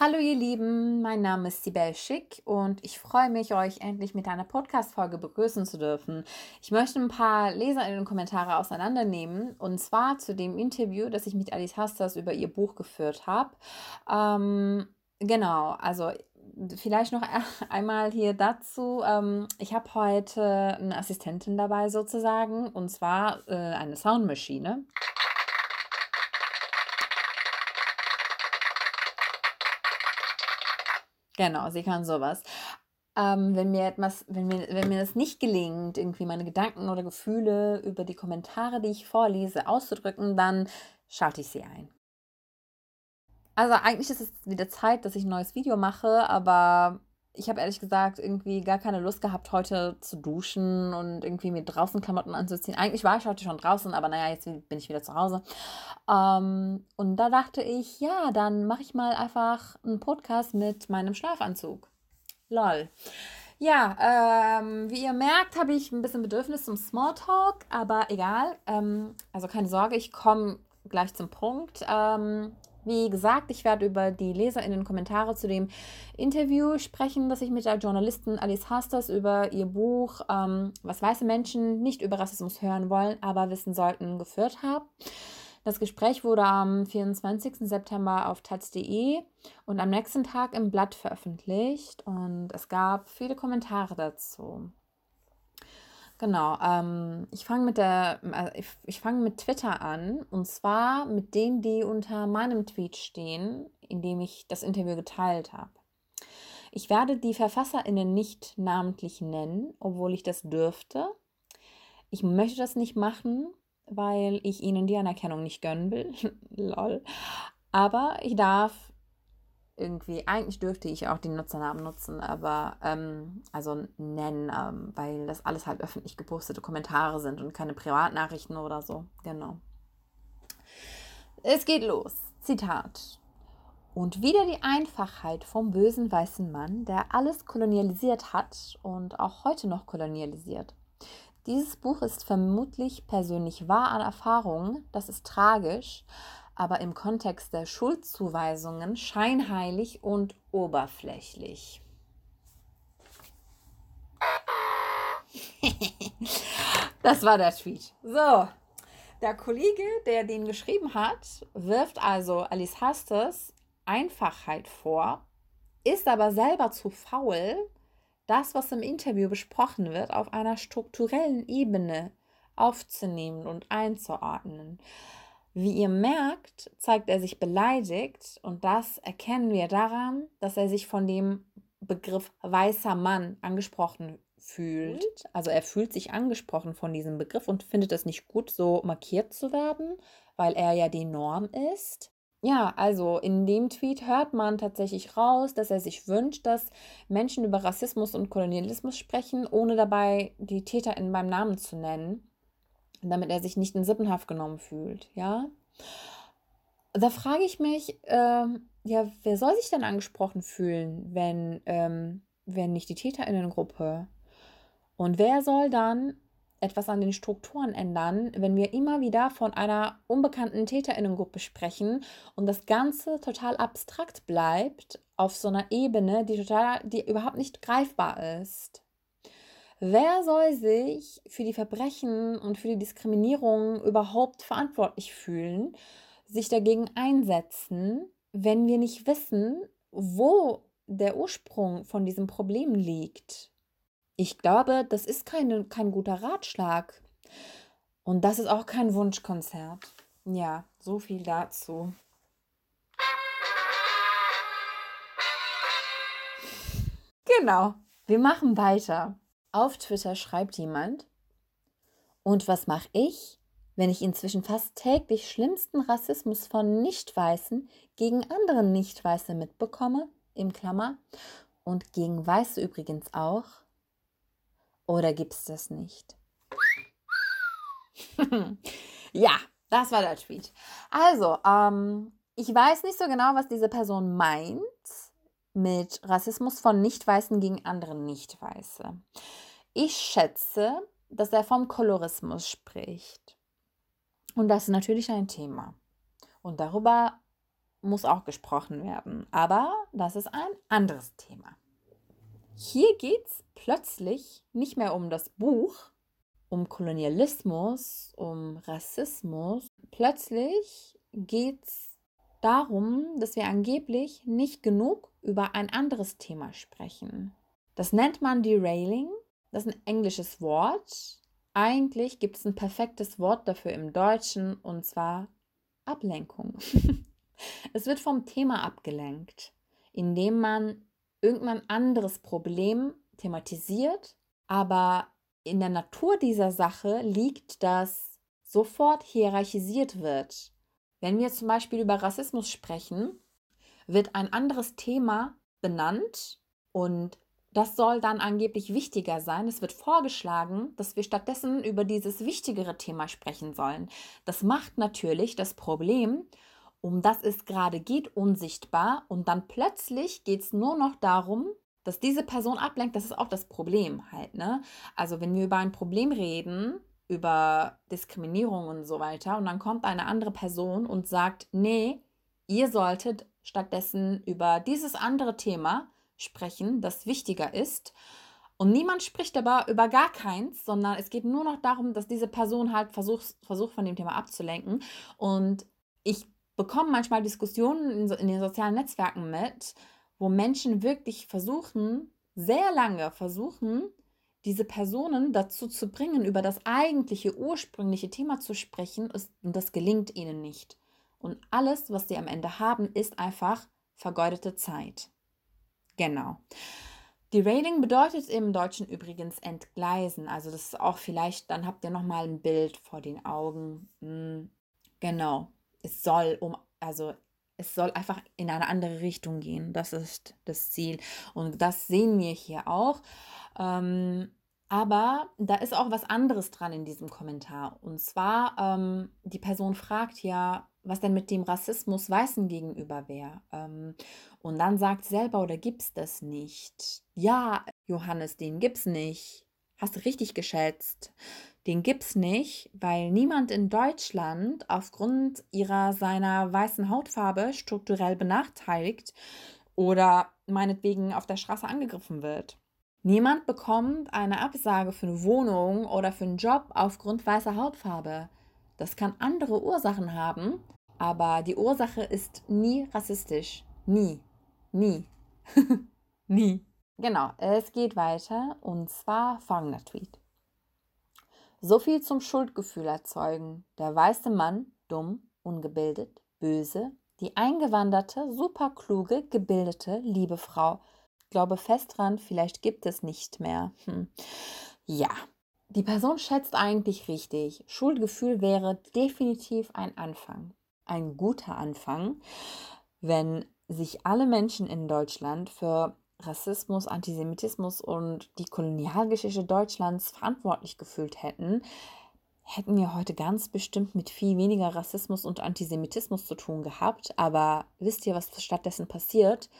Hallo ihr Lieben, mein Name ist Sibel Schick und ich freue mich, euch endlich mit einer Podcast-Folge begrüßen zu dürfen. Ich möchte ein paar Leser in den Kommentare auseinandernehmen und zwar zu dem Interview, das ich mit Alice Hastas über ihr Buch geführt habe. Ähm, genau, also vielleicht noch einmal hier dazu. Ähm, ich habe heute eine Assistentin dabei sozusagen und zwar äh, eine Soundmaschine. Genau, sie kann sowas. Ähm, wenn mir etwas, wenn mir, wenn mir das nicht gelingt, irgendwie meine Gedanken oder Gefühle über die Kommentare, die ich vorlese, auszudrücken, dann schalte ich sie ein. Also eigentlich ist es wieder Zeit, dass ich ein neues Video mache, aber ich habe ehrlich gesagt irgendwie gar keine Lust gehabt, heute zu duschen und irgendwie mir draußen Klamotten anzuziehen. Eigentlich war ich heute schon draußen, aber naja, jetzt bin ich wieder zu Hause. Ähm, und da dachte ich, ja, dann mache ich mal einfach einen Podcast mit meinem Schlafanzug. Lol. Ja, ähm, wie ihr merkt, habe ich ein bisschen Bedürfnis zum Smalltalk, aber egal. Ähm, also keine Sorge, ich komme gleich zum Punkt. Ähm, wie gesagt, ich werde über die Leser in den Kommentare zu dem Interview sprechen, das ich mit der Journalistin Alice Hasters über ihr Buch ähm, Was weiße Menschen nicht über Rassismus hören wollen, aber wissen sollten, geführt habe. Das Gespräch wurde am 24. September auf taz.de und am nächsten Tag im Blatt veröffentlicht und es gab viele Kommentare dazu. Genau, ähm, ich fange mit der, äh, ich, ich fange mit Twitter an und zwar mit denen, die unter meinem Tweet stehen, in dem ich das Interview geteilt habe. Ich werde die VerfasserInnen nicht namentlich nennen, obwohl ich das dürfte. Ich möchte das nicht machen, weil ich ihnen die Anerkennung nicht gönnen will. Lol. Aber ich darf irgendwie, eigentlich dürfte ich auch den Nutzernamen nutzen, aber ähm, also nennen, ähm, weil das alles halt öffentlich gepostete Kommentare sind und keine Privatnachrichten oder so. Genau. Es geht los. Zitat. Und wieder die Einfachheit vom bösen weißen Mann, der alles kolonialisiert hat und auch heute noch kolonialisiert. Dieses Buch ist vermutlich persönlich wahr an Erfahrungen, das ist tragisch, aber im Kontext der Schuldzuweisungen scheinheilig und oberflächlich. das war der Tweet. So, der Kollege, der den geschrieben hat, wirft also Alice Hastes Einfachheit vor, ist aber selber zu faul, das, was im Interview besprochen wird, auf einer strukturellen Ebene aufzunehmen und einzuordnen. Wie ihr merkt, zeigt er sich beleidigt und das erkennen wir daran, dass er sich von dem Begriff weißer Mann angesprochen fühlt. Also er fühlt sich angesprochen von diesem Begriff und findet es nicht gut, so markiert zu werden, weil er ja die Norm ist. Ja, also in dem Tweet hört man tatsächlich raus, dass er sich wünscht, dass Menschen über Rassismus und Kolonialismus sprechen, ohne dabei die TäterInnen beim Namen zu nennen damit er sich nicht in Sippenhaft genommen fühlt, ja. Da frage ich mich, ähm, ja, wer soll sich denn angesprochen fühlen, wenn, ähm, wenn nicht die TäterInnengruppe? Und wer soll dann etwas an den Strukturen ändern, wenn wir immer wieder von einer unbekannten Täterinnengruppe sprechen und das Ganze total abstrakt bleibt auf so einer Ebene, die total, die überhaupt nicht greifbar ist. Wer soll sich für die Verbrechen und für die Diskriminierung überhaupt verantwortlich fühlen, sich dagegen einsetzen, wenn wir nicht wissen, wo der Ursprung von diesem Problem liegt? Ich glaube, das ist keine, kein guter Ratschlag. Und das ist auch kein Wunschkonzert. Ja, so viel dazu. Genau, wir machen weiter. Auf Twitter schreibt jemand, und was mache ich, wenn ich inzwischen fast täglich schlimmsten Rassismus von Nicht-Weißen gegen andere Nicht-Weiße mitbekomme, im Klammer, und gegen Weiße übrigens auch? Oder gibt's das nicht? ja, das war der Tweet. Also, ähm, ich weiß nicht so genau, was diese Person meint mit Rassismus von Nicht-Weißen gegen andere Nicht-Weiße. Ich schätze, dass er vom Kolorismus spricht. Und das ist natürlich ein Thema. Und darüber muss auch gesprochen werden. Aber das ist ein anderes Thema. Hier geht es plötzlich nicht mehr um das Buch, um Kolonialismus, um Rassismus. Plötzlich geht es darum, dass wir angeblich nicht genug über ein anderes Thema sprechen. Das nennt man Derailing. Das ist ein englisches Wort. Eigentlich gibt es ein perfektes Wort dafür im Deutschen und zwar Ablenkung. es wird vom Thema abgelenkt, indem man irgendein anderes Problem thematisiert, aber in der Natur dieser Sache liegt, dass sofort hierarchisiert wird. Wenn wir zum Beispiel über Rassismus sprechen, wird ein anderes Thema benannt und das soll dann angeblich wichtiger sein. Es wird vorgeschlagen, dass wir stattdessen über dieses wichtigere Thema sprechen sollen. Das macht natürlich das Problem um das es gerade geht, unsichtbar und dann plötzlich geht es nur noch darum, dass diese Person ablenkt, das ist auch das Problem halt, ne? Also wenn wir über ein Problem reden, über Diskriminierung und so weiter und dann kommt eine andere Person und sagt, nee, ihr solltet stattdessen über dieses andere Thema sprechen, das wichtiger ist. Und niemand spricht aber über gar keins, sondern es geht nur noch darum, dass diese Person halt versucht, versucht von dem Thema abzulenken. Und ich bekomme manchmal Diskussionen in, in den sozialen Netzwerken mit, wo Menschen wirklich versuchen, sehr lange versuchen, diese Personen dazu zu bringen, über das eigentliche ursprüngliche Thema zu sprechen, ist, und das gelingt ihnen nicht. Und alles, was sie am Ende haben, ist einfach vergeudete Zeit. Genau. Derailing bedeutet im Deutschen übrigens entgleisen. Also das ist auch vielleicht, dann habt ihr nochmal ein Bild vor den Augen. Hm, genau es soll um, also es soll einfach in eine andere Richtung gehen. Das ist das Ziel. Und das sehen wir hier auch. Ähm, aber da ist auch was anderes dran in diesem Kommentar. Und zwar, ähm, die Person fragt ja, was denn mit dem Rassismus Weißen gegenüber wäre. Ähm, und dann sagt selber, oder gibt es das nicht? Ja, Johannes, den gibt es nicht. Hast du richtig geschätzt den gibt es nicht, weil niemand in Deutschland aufgrund ihrer seiner weißen Hautfarbe strukturell benachteiligt oder meinetwegen auf der Straße angegriffen wird. Niemand bekommt eine Absage für eine Wohnung oder für einen Job aufgrund weißer Hautfarbe. Das kann andere Ursachen haben, aber die Ursache ist nie rassistisch. Nie. Nie. nie. Genau, es geht weiter und zwar folgender Tweet. So viel zum Schuldgefühl erzeugen. Der weiße Mann, dumm, ungebildet, böse, die eingewanderte, superkluge, gebildete, liebe Frau. Glaube fest dran, vielleicht gibt es nicht mehr. Hm. Ja, die Person schätzt eigentlich richtig. Schuldgefühl wäre definitiv ein Anfang. Ein guter Anfang, wenn sich alle Menschen in Deutschland für Rassismus, Antisemitismus und die Kolonialgeschichte Deutschlands verantwortlich gefühlt hätten, hätten wir heute ganz bestimmt mit viel weniger Rassismus und Antisemitismus zu tun gehabt. Aber wisst ihr, was stattdessen passiert?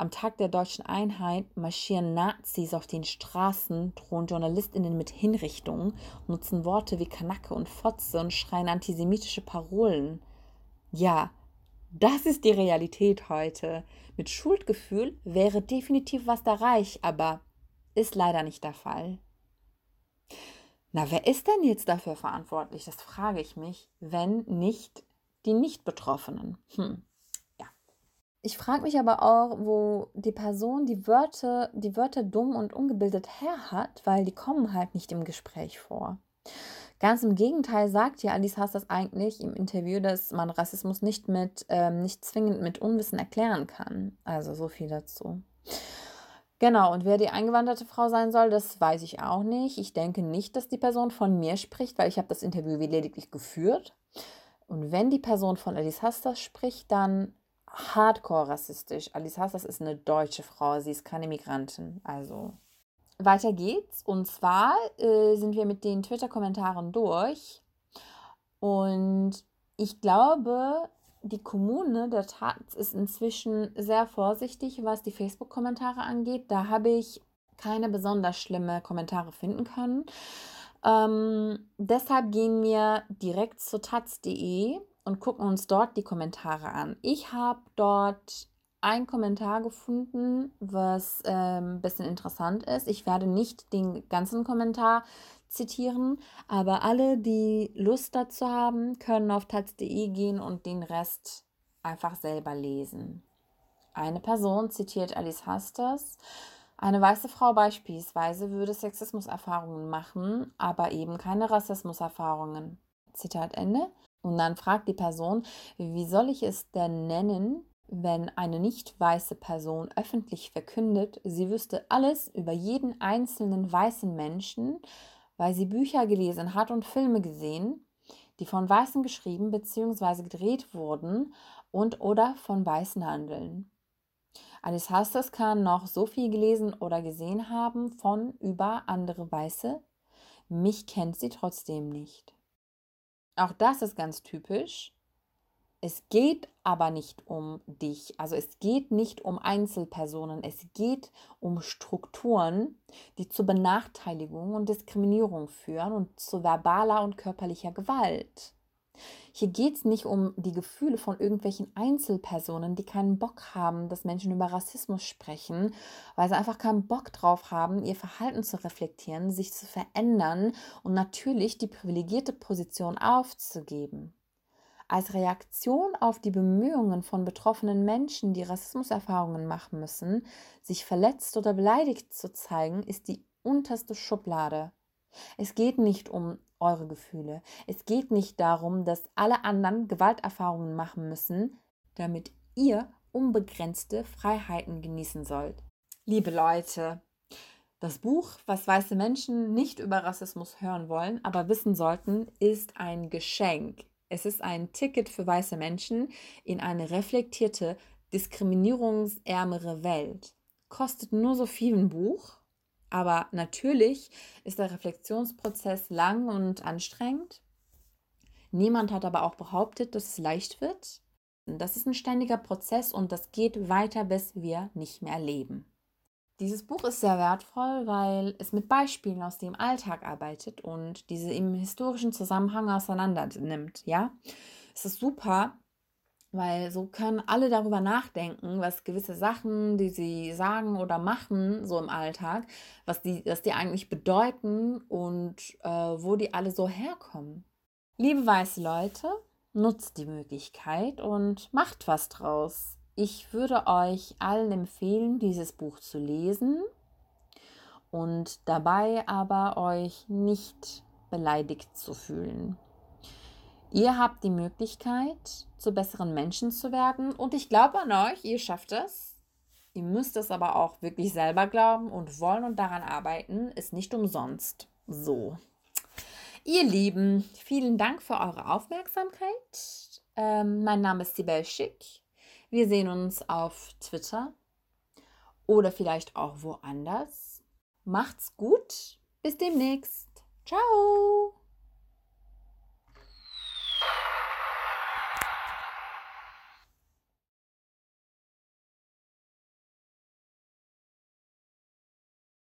Am Tag der deutschen Einheit marschieren Nazis auf den Straßen, drohen JournalistInnen mit Hinrichtungen, nutzen Worte wie Kanacke und Fotze und schreien antisemitische Parolen. Ja, das ist die Realität heute. Mit Schuldgefühl wäre definitiv was erreicht, aber ist leider nicht der Fall. Na, wer ist denn jetzt dafür verantwortlich? Das frage ich mich, wenn nicht die Nicht-Betroffenen. Hm. Ich frage mich aber auch, wo die Person die Wörter, die Wörter dumm und ungebildet her hat, weil die kommen halt nicht im Gespräch vor. Ganz im Gegenteil sagt ja Alice Haas das eigentlich im Interview, dass man Rassismus nicht mit, ähm, nicht zwingend mit Unwissen erklären kann. Also so viel dazu. Genau, und wer die eingewanderte Frau sein soll, das weiß ich auch nicht. Ich denke nicht, dass die Person von mir spricht, weil ich habe das Interview lediglich geführt. Und wenn die Person von Alice Hastas spricht, dann hardcore rassistisch. Alice Hastas ist eine deutsche Frau, sie ist keine Migrantin. Also weiter geht's. Und zwar äh, sind wir mit den Twitter-Kommentaren durch. Und ich glaube, die Kommune der Taz ist inzwischen sehr vorsichtig, was die Facebook-Kommentare angeht. Da habe ich keine besonders schlimme Kommentare finden können. Ähm, deshalb gehen wir direkt zu taz.de und gucken uns dort die Kommentare an. Ich habe dort einen Kommentar gefunden, was ein ähm, bisschen interessant ist. Ich werde nicht den ganzen Kommentar zitieren, aber alle, die Lust dazu haben, können auf taz.de gehen und den Rest einfach selber lesen. Eine Person zitiert Alice Hasters. Eine weiße Frau beispielsweise würde Sexismuserfahrungen machen, aber eben keine Rassismuserfahrungen. Zitat Ende. Und dann fragt die Person, wie soll ich es denn nennen, wenn eine nicht weiße Person öffentlich verkündet, sie wüsste alles über jeden einzelnen weißen Menschen, weil sie Bücher gelesen hat und Filme gesehen, die von Weißen geschrieben bzw. gedreht wurden und oder von Weißen handeln. Alice Hasters kann noch so viel gelesen oder gesehen haben von über andere Weiße. Mich kennt sie trotzdem nicht. Auch das ist ganz typisch. Es geht aber nicht um dich. Also es geht nicht um Einzelpersonen. Es geht um Strukturen, die zur Benachteiligung und Diskriminierung führen und zu verbaler und körperlicher Gewalt. Hier geht es nicht um die Gefühle von irgendwelchen Einzelpersonen, die keinen Bock haben, dass Menschen über Rassismus sprechen, weil sie einfach keinen Bock drauf haben, ihr Verhalten zu reflektieren, sich zu verändern und natürlich die privilegierte Position aufzugeben. Als Reaktion auf die Bemühungen von betroffenen Menschen, die Rassismuserfahrungen machen müssen, sich verletzt oder beleidigt zu zeigen, ist die unterste Schublade. Es geht nicht um eure Gefühle. Es geht nicht darum, dass alle anderen Gewalterfahrungen machen müssen, damit ihr unbegrenzte Freiheiten genießen sollt. Liebe Leute, das Buch, was weiße Menschen nicht über Rassismus hören wollen, aber wissen sollten, ist ein Geschenk. Es ist ein Ticket für weiße Menschen in eine reflektierte, diskriminierungsärmere Welt. Kostet nur so viel ein Buch, aber natürlich ist der Reflexionsprozess lang und anstrengend. Niemand hat aber auch behauptet, dass es leicht wird. Das ist ein ständiger Prozess und das geht weiter, bis wir nicht mehr leben. Dieses Buch ist sehr wertvoll, weil es mit Beispielen aus dem Alltag arbeitet und diese im historischen Zusammenhang auseinander nimmt. Ja, es ist super, weil so können alle darüber nachdenken, was gewisse Sachen, die sie sagen oder machen, so im Alltag, was die, was die eigentlich bedeuten und äh, wo die alle so herkommen. Liebe weiße Leute, nutzt die Möglichkeit und macht was draus. Ich würde euch allen empfehlen, dieses Buch zu lesen und dabei aber euch nicht beleidigt zu fühlen. Ihr habt die Möglichkeit, zu besseren Menschen zu werden und ich glaube an euch, ihr schafft es. Ihr müsst es aber auch wirklich selber glauben und wollen und daran arbeiten, ist nicht umsonst so. Ihr Lieben, vielen Dank für eure Aufmerksamkeit. Ähm, mein Name ist Sibel Schick. Wir sehen uns auf Twitter oder vielleicht auch woanders. Macht's gut. Bis demnächst. Ciao.